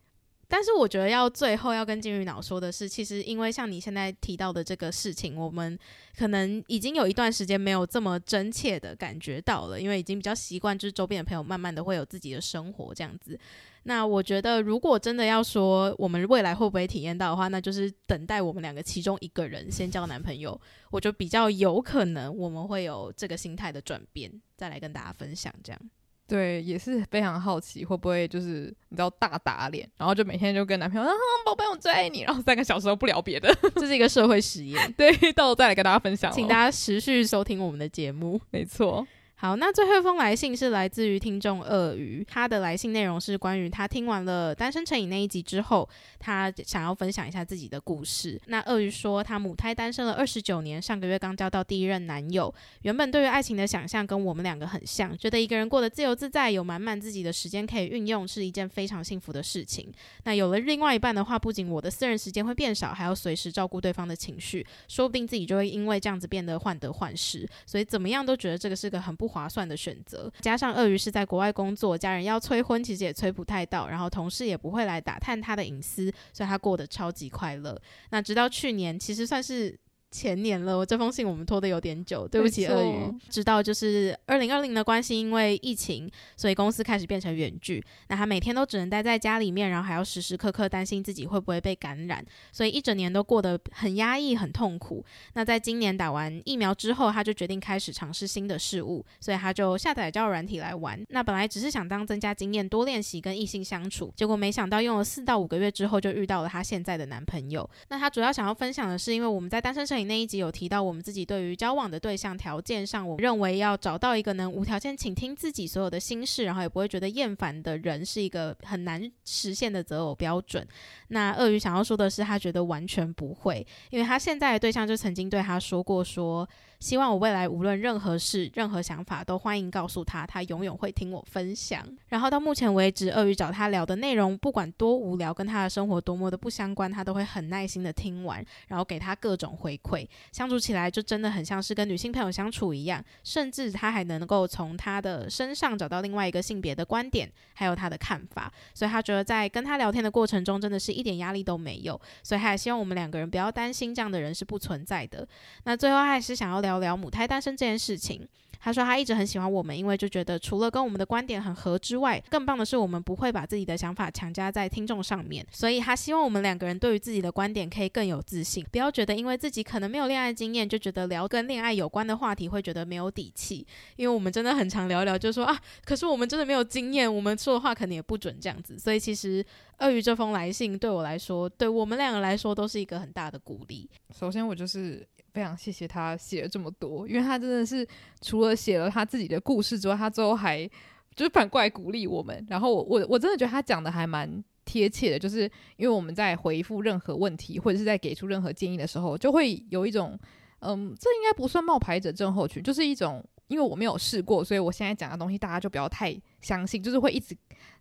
但是我觉得要最后要跟金鱼脑说的是，其实因为像你现在提到的这个事情，我们可能已经有一段时间没有这么真切的感觉到了，因为已经比较习惯，就是周边的朋友慢慢的会有自己的生活这样子。那我觉得如果真的要说我们未来会不会体验到的话，那就是等待我们两个其中一个人先交男朋友，我就比较有可能我们会有这个心态的转变，再来跟大家分享这样。对，也是非常好奇会不会就是你知道大打脸，然后就每天就跟男朋友说啊，宝贝我最爱你，然后三个小时都不聊别的，这是一个社会实验。对，到时候再来跟大家分享，请大家持续收听我们的节目。没错。好，那最后一封来信是来自于听众鳄鱼，他的来信内容是关于他听完了《单身成瘾》那一集之后，他想要分享一下自己的故事。那鳄鱼说，他母胎单身了二十九年，上个月刚交到第一任男友，原本对于爱情的想象跟我们两个很像，觉得一个人过得自由自在，有满满自己的时间可以运用，是一件非常幸福的事情。那有了另外一半的话，不仅我的私人时间会变少，还要随时照顾对方的情绪，说不定自己就会因为这样子变得患得患失，所以怎么样都觉得这个是个很不划算的选择，加上鳄鱼是在国外工作，家人要催婚，其实也催不太到，然后同事也不会来打探他的隐私，所以他过得超级快乐。那直到去年，其实算是。前年了，我这封信我们拖得有点久，对不起鳄鱼。直到就是二零二零的关系，因为疫情，所以公司开始变成远距。那他每天都只能待在家里面，然后还要时时刻刻担心自己会不会被感染，所以一整年都过得很压抑、很痛苦。那在今年打完疫苗之后，他就决定开始尝试新的事物，所以他就下载交友软体来玩。那本来只是想当增加经验、多练习跟异性相处，结果没想到用了四到五个月之后，就遇到了他现在的男朋友。那他主要想要分享的是，因为我们在单身摄影。那一集有提到，我们自己对于交往的对象条件上，我认为要找到一个能无条件倾听自己所有的心事，然后也不会觉得厌烦的人，是一个很难实现的择偶标准。那鳄鱼想要说的是，他觉得完全不会，因为他现在的对象就曾经对他说过说。希望我未来无论任何事、任何想法，都欢迎告诉他，他永远会听我分享。然后到目前为止，鳄鱼找他聊的内容，不管多无聊，跟他的生活多么的不相关，他都会很耐心的听完，然后给他各种回馈。相处起来就真的很像是跟女性朋友相处一样，甚至他还能够从他的身上找到另外一个性别的观点，还有他的看法。所以他觉得在跟他聊天的过程中，真的是一点压力都没有。所以他也希望我们两个人不要担心，这样的人是不存在的。那最后还是想要聊。聊母胎单身这件事情，他说他一直很喜欢我们，因为就觉得除了跟我们的观点很合之外，更棒的是我们不会把自己的想法强加在听众上面，所以他希望我们两个人对于自己的观点可以更有自信，不要觉得因为自己可能没有恋爱经验，就觉得聊跟恋爱有关的话题会觉得没有底气，因为我们真的很常聊聊，就说啊，可是我们真的没有经验，我们说的话可能也不准这样子，所以其实鳄鱼这封来信对我来说，对我们两个来说都是一个很大的鼓励。首先我就是。非常谢谢他写了这么多，因为他真的是除了写了他自己的故事之外，他最后还就是反过来鼓励我们。然后我我我真的觉得他讲的还蛮贴切的，就是因为我们在回复任何问题或者是在给出任何建议的时候，就会有一种嗯，这应该不算冒牌者症候群，就是一种因为我没有试过，所以我现在讲的东西大家就不要太相信，就是会一直。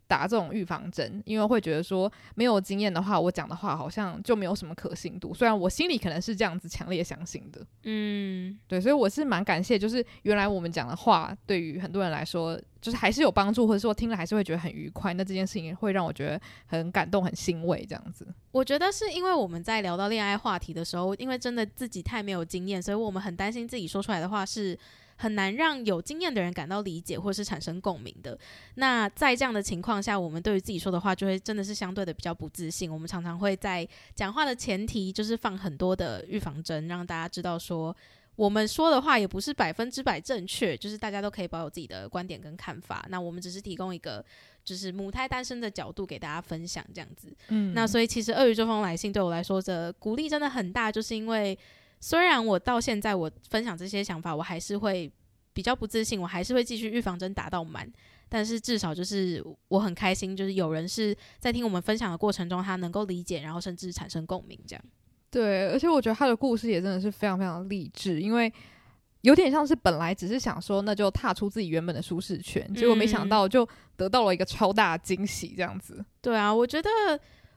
打这种预防针，因为会觉得说没有经验的话，我讲的话好像就没有什么可信度。虽然我心里可能是这样子强烈相信的，嗯，对，所以我是蛮感谢，就是原来我们讲的话对于很多人来说，就是还是有帮助，或者说听了还是会觉得很愉快。那这件事情会让我觉得很感动、很欣慰，这样子。我觉得是因为我们在聊到恋爱话题的时候，因为真的自己太没有经验，所以我们很担心自己说出来的话是。很难让有经验的人感到理解或是产生共鸣的。那在这样的情况下，我们对于自己说的话就会真的是相对的比较不自信。我们常常会在讲话的前提就是放很多的预防针，让大家知道说我们说的话也不是百分之百正确，就是大家都可以保有自己的观点跟看法。那我们只是提供一个就是母胎单身的角度给大家分享这样子。嗯，那所以其实鳄鱼这封来信对我来说的鼓励真的很大，就是因为。虽然我到现在我分享这些想法，我还是会比较不自信，我还是会继续预防针打到满。但是至少就是我很开心，就是有人是在听我们分享的过程中，他能够理解，然后甚至产生共鸣，这样。对，而且我觉得他的故事也真的是非常非常励志，因为有点像是本来只是想说，那就踏出自己原本的舒适圈，结果没想到就得到了一个超大惊喜，这样子。对啊，我觉得。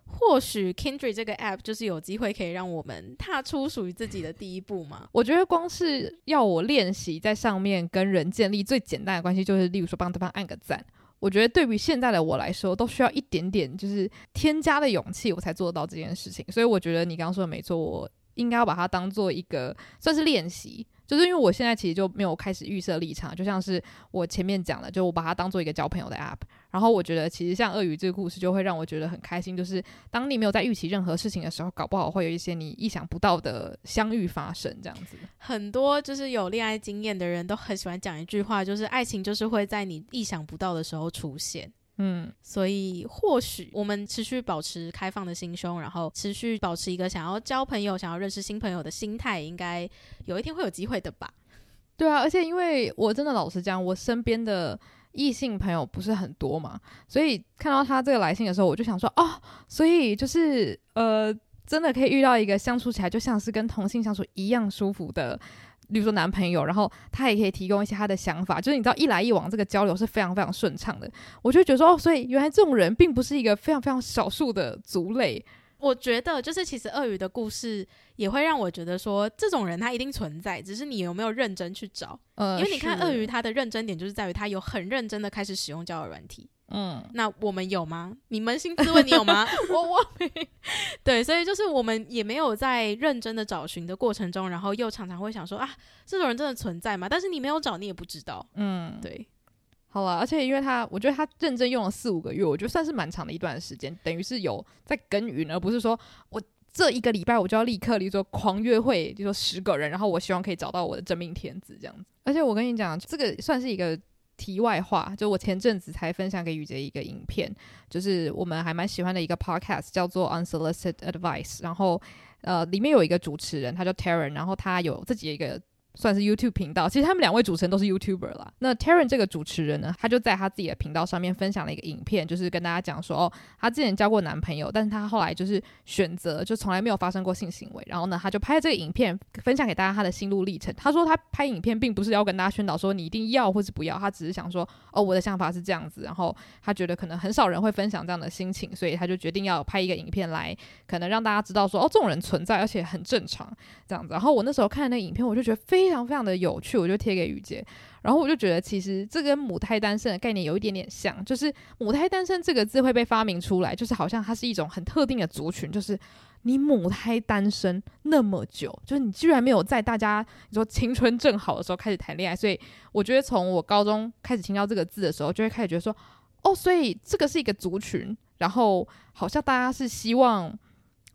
或许 Kindred 这个 app 就是有机会可以让我们踏出属于自己的第一步嘛？我觉得光是要我练习在上面跟人建立最简单的关系，就是例如说帮对方按个赞。我觉得对于现在的我来说，都需要一点点就是添加的勇气，我才做得到这件事情。所以我觉得你刚刚说的没错，我应该要把它当做一个算是练习。就是因为我现在其实就没有开始预设立场，就像是我前面讲的，就我把它当做一个交朋友的 app。然后我觉得其实像鳄鱼这个故事，就会让我觉得很开心。就是当你没有在预期任何事情的时候，搞不好会有一些你意想不到的相遇发生，这样子。很多就是有恋爱经验的人都很喜欢讲一句话，就是爱情就是会在你意想不到的时候出现。嗯，所以或许我们持续保持开放的心胸，然后持续保持一个想要交朋友、想要认识新朋友的心态，应该有一天会有机会的吧？对啊，而且因为我真的老实讲，我身边的异性朋友不是很多嘛，所以看到他这个来信的时候，我就想说，哦，所以就是呃，真的可以遇到一个相处起来就像是跟同性相处一样舒服的。比如说男朋友，然后他也可以提供一些他的想法，就是你知道一来一往这个交流是非常非常顺畅的。我就觉得说，哦，所以原来这种人并不是一个非常非常少数的族类。我觉得就是其实鳄鱼的故事也会让我觉得说，这种人他一定存在，只是你有没有认真去找。呃，因为你看鳄鱼他的认真点就是在于他有很认真的开始使用交友软体。嗯，那我们有吗？你扪心自问，你有吗？我我没。对，所以就是我们也没有在认真的找寻的过程中，然后又常常会想说啊，这种人真的存在吗？但是你没有找，你也不知道。嗯，对。好了，而且因为他，我觉得他认真用了四五个月，我觉得算是蛮长的一段时间，等于是有在耕耘，而不是说我这一个礼拜我就要立刻，例如说狂约会，就说十个人，然后我希望可以找到我的真命天子这样子。而且我跟你讲，这个算是一个。题外话，就我前阵子才分享给雨杰一个影片，就是我们还蛮喜欢的一个 podcast，叫做 Unsolicited Advice。然后，呃，里面有一个主持人，他叫 Taryn，然后他有自己的一个。算是 YouTube 频道，其实他们两位主持人都是 YouTuber 啦。那 Taryn 这个主持人呢，他就在他自己的频道上面分享了一个影片，就是跟大家讲说，哦，他之前交过男朋友，但是他后来就是选择就从来没有发生过性行为。然后呢，他就拍这个影片分享给大家他的心路历程。他说他拍影片并不是要跟大家宣导说你一定要或是不要，他只是想说，哦，我的想法是这样子。然后他觉得可能很少人会分享这样的心情，所以他就决定要拍一个影片来，可能让大家知道说，哦，这种人存在，而且很正常这样子。然后我那时候看那影片，我就觉得非非常非常的有趣，我就贴给雨洁，然后我就觉得其实这跟母胎单身的概念有一点点像，就是母胎单身这个字会被发明出来，就是好像它是一种很特定的族群，就是你母胎单身那么久，就是你居然没有在大家你说青春正好的时候开始谈恋爱，所以我觉得从我高中开始听到这个字的时候，就会开始觉得说，哦，所以这个是一个族群，然后好像大家是希望。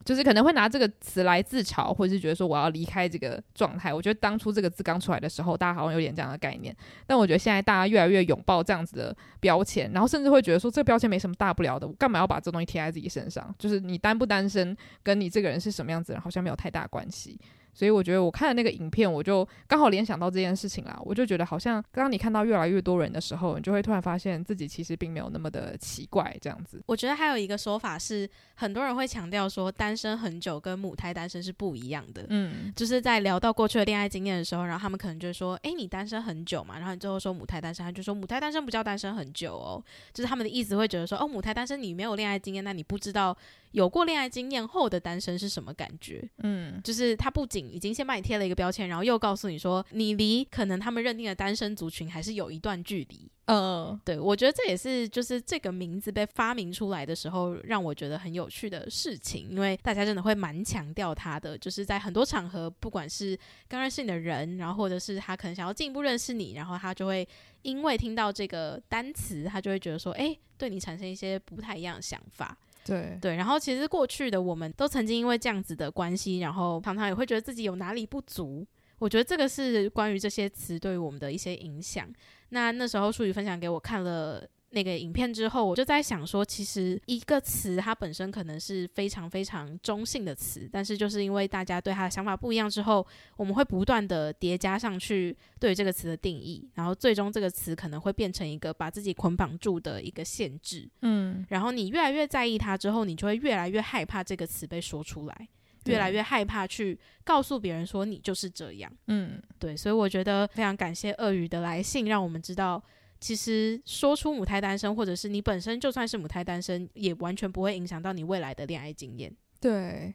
就是可能会拿这个词来自嘲，或者是觉得说我要离开这个状态。我觉得当初这个字刚出来的时候，大家好像有点这样的概念。但我觉得现在大家越来越拥抱这样子的标签，然后甚至会觉得说这个标签没什么大不了的，我干嘛要把这东西贴在自己身上？就是你单不单身，跟你这个人是什么样子，好像没有太大关系。所以我觉得我看了那个影片，我就刚好联想到这件事情啦。我就觉得好像刚刚你看到越来越多人的时候，你就会突然发现自己其实并没有那么的奇怪这样子。我觉得还有一个说法是，很多人会强调说单身很久跟母胎单身是不一样的。嗯，就是在聊到过去的恋爱经验的时候，然后他们可能就说：“哎，你单身很久嘛？”然后你最后说母胎单身，他就说：“母胎单身不叫单身很久哦。”就是他们的意思会觉得说：“哦，母胎单身你没有恋爱经验，那你不知道。”有过恋爱经验后的单身是什么感觉？嗯，就是他不仅已经先帮你贴了一个标签，然后又告诉你说，你离可能他们认定的单身族群还是有一段距离。嗯，对，我觉得这也是就是这个名字被发明出来的时候，让我觉得很有趣的事情，因为大家真的会蛮强调他的，就是在很多场合，不管是刚认识你的人，然后或者是他可能想要进一步认识你，然后他就会因为听到这个单词，他就会觉得说，诶，对你产生一些不太一样的想法。对对，然后其实过去的我们都曾经因为这样子的关系，然后常常也会觉得自己有哪里不足。我觉得这个是关于这些词对于我们的一些影响。那那时候书宇分享给我看了。那个影片之后，我就在想说，其实一个词它本身可能是非常非常中性的词，但是就是因为大家对它的想法不一样之后，我们会不断的叠加上去对这个词的定义，然后最终这个词可能会变成一个把自己捆绑住的一个限制。嗯，然后你越来越在意它之后，你就会越来越害怕这个词被说出来。越来越害怕去告诉别人说你就是这样。嗯，对，所以我觉得非常感谢鳄鱼的来信，让我们知道，其实说出母胎单身，或者是你本身就算是母胎单身，也完全不会影响到你未来的恋爱经验。对。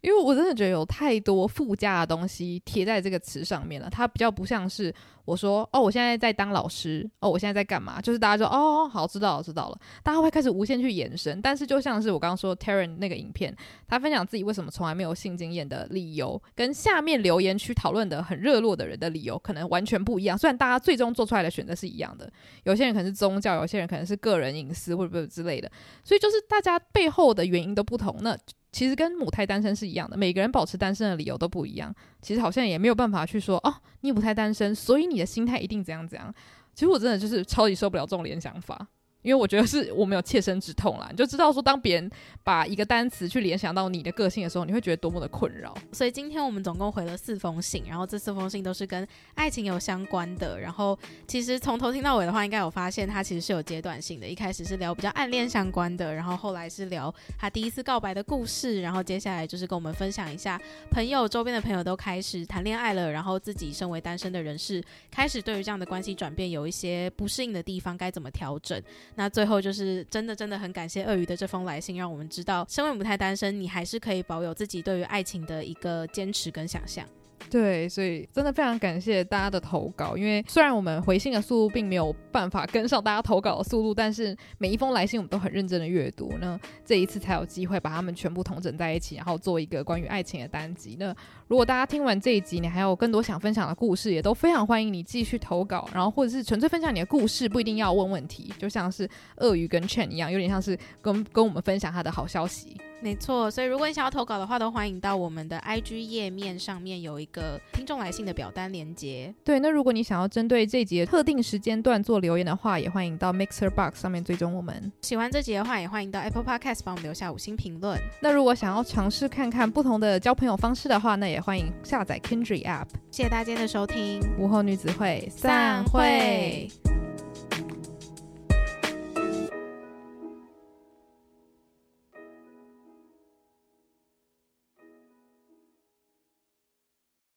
因为我真的觉得有太多附加的东西贴在这个词上面了，它比较不像是我说哦，我现在在当老师，哦，我现在在干嘛？就是大家说哦，好，知道了，知道了，大家会开始无限去延伸。但是就像是我刚刚说 Taryn 那个影片，他分享自己为什么从来没有性经验的理由，跟下面留言区讨论的很热络的人的理由可能完全不一样。虽然大家最终做出来的选择是一样的，有些人可能是宗教，有些人可能是个人隐私或者之类的，所以就是大家背后的原因都不同。那其实跟母胎单身是一样的，每个人保持单身的理由都不一样。其实好像也没有办法去说哦，你母胎单身，所以你的心态一定怎样怎样。其实我真的就是超级受不了这种联想法。因为我觉得是我们有切身之痛啦，你就知道说，当别人把一个单词去联想到你的个性的时候，你会觉得多么的困扰。所以今天我们总共回了四封信，然后这四封信都是跟爱情有相关的。然后其实从头听到尾的话，应该有发现它其实是有阶段性的。一开始是聊比较暗恋相关的，然后后来是聊他第一次告白的故事，然后接下来就是跟我们分享一下朋友周边的朋友都开始谈恋爱了，然后自己身为单身的人士开始对于这样的关系转变有一些不适应的地方，该怎么调整。那最后就是真的真的很感谢鳄鱼的这封来信，让我们知道，身为母胎单身，你还是可以保有自己对于爱情的一个坚持跟想象。对，所以真的非常感谢大家的投稿，因为虽然我们回信的速度并没有办法跟上大家投稿的速度，但是每一封来信我们都很认真的阅读，那这一次才有机会把它们全部统整在一起，然后做一个关于爱情的单集。那如果大家听完这一集，你还有更多想分享的故事，也都非常欢迎你继续投稿，然后或者是纯粹分享你的故事，不一定要问问题，就像是鳄鱼跟 Chen 一样，有点像是跟跟我们分享他的好消息。没错，所以如果你想要投稿的话，都欢迎到我们的 IG 页面上面有一个听众来信的表单连接。对，那如果你想要针对这集的特定时间段做留言的话，也欢迎到 Mixer Box 上面追踪我们。喜欢这集的话，也欢迎到 Apple Podcast 帮我们留下五星评论。那如果想要尝试看看不同的交朋友方式的话，那也欢迎下载 Kindred App。谢谢大家的收听，午后女子会散会。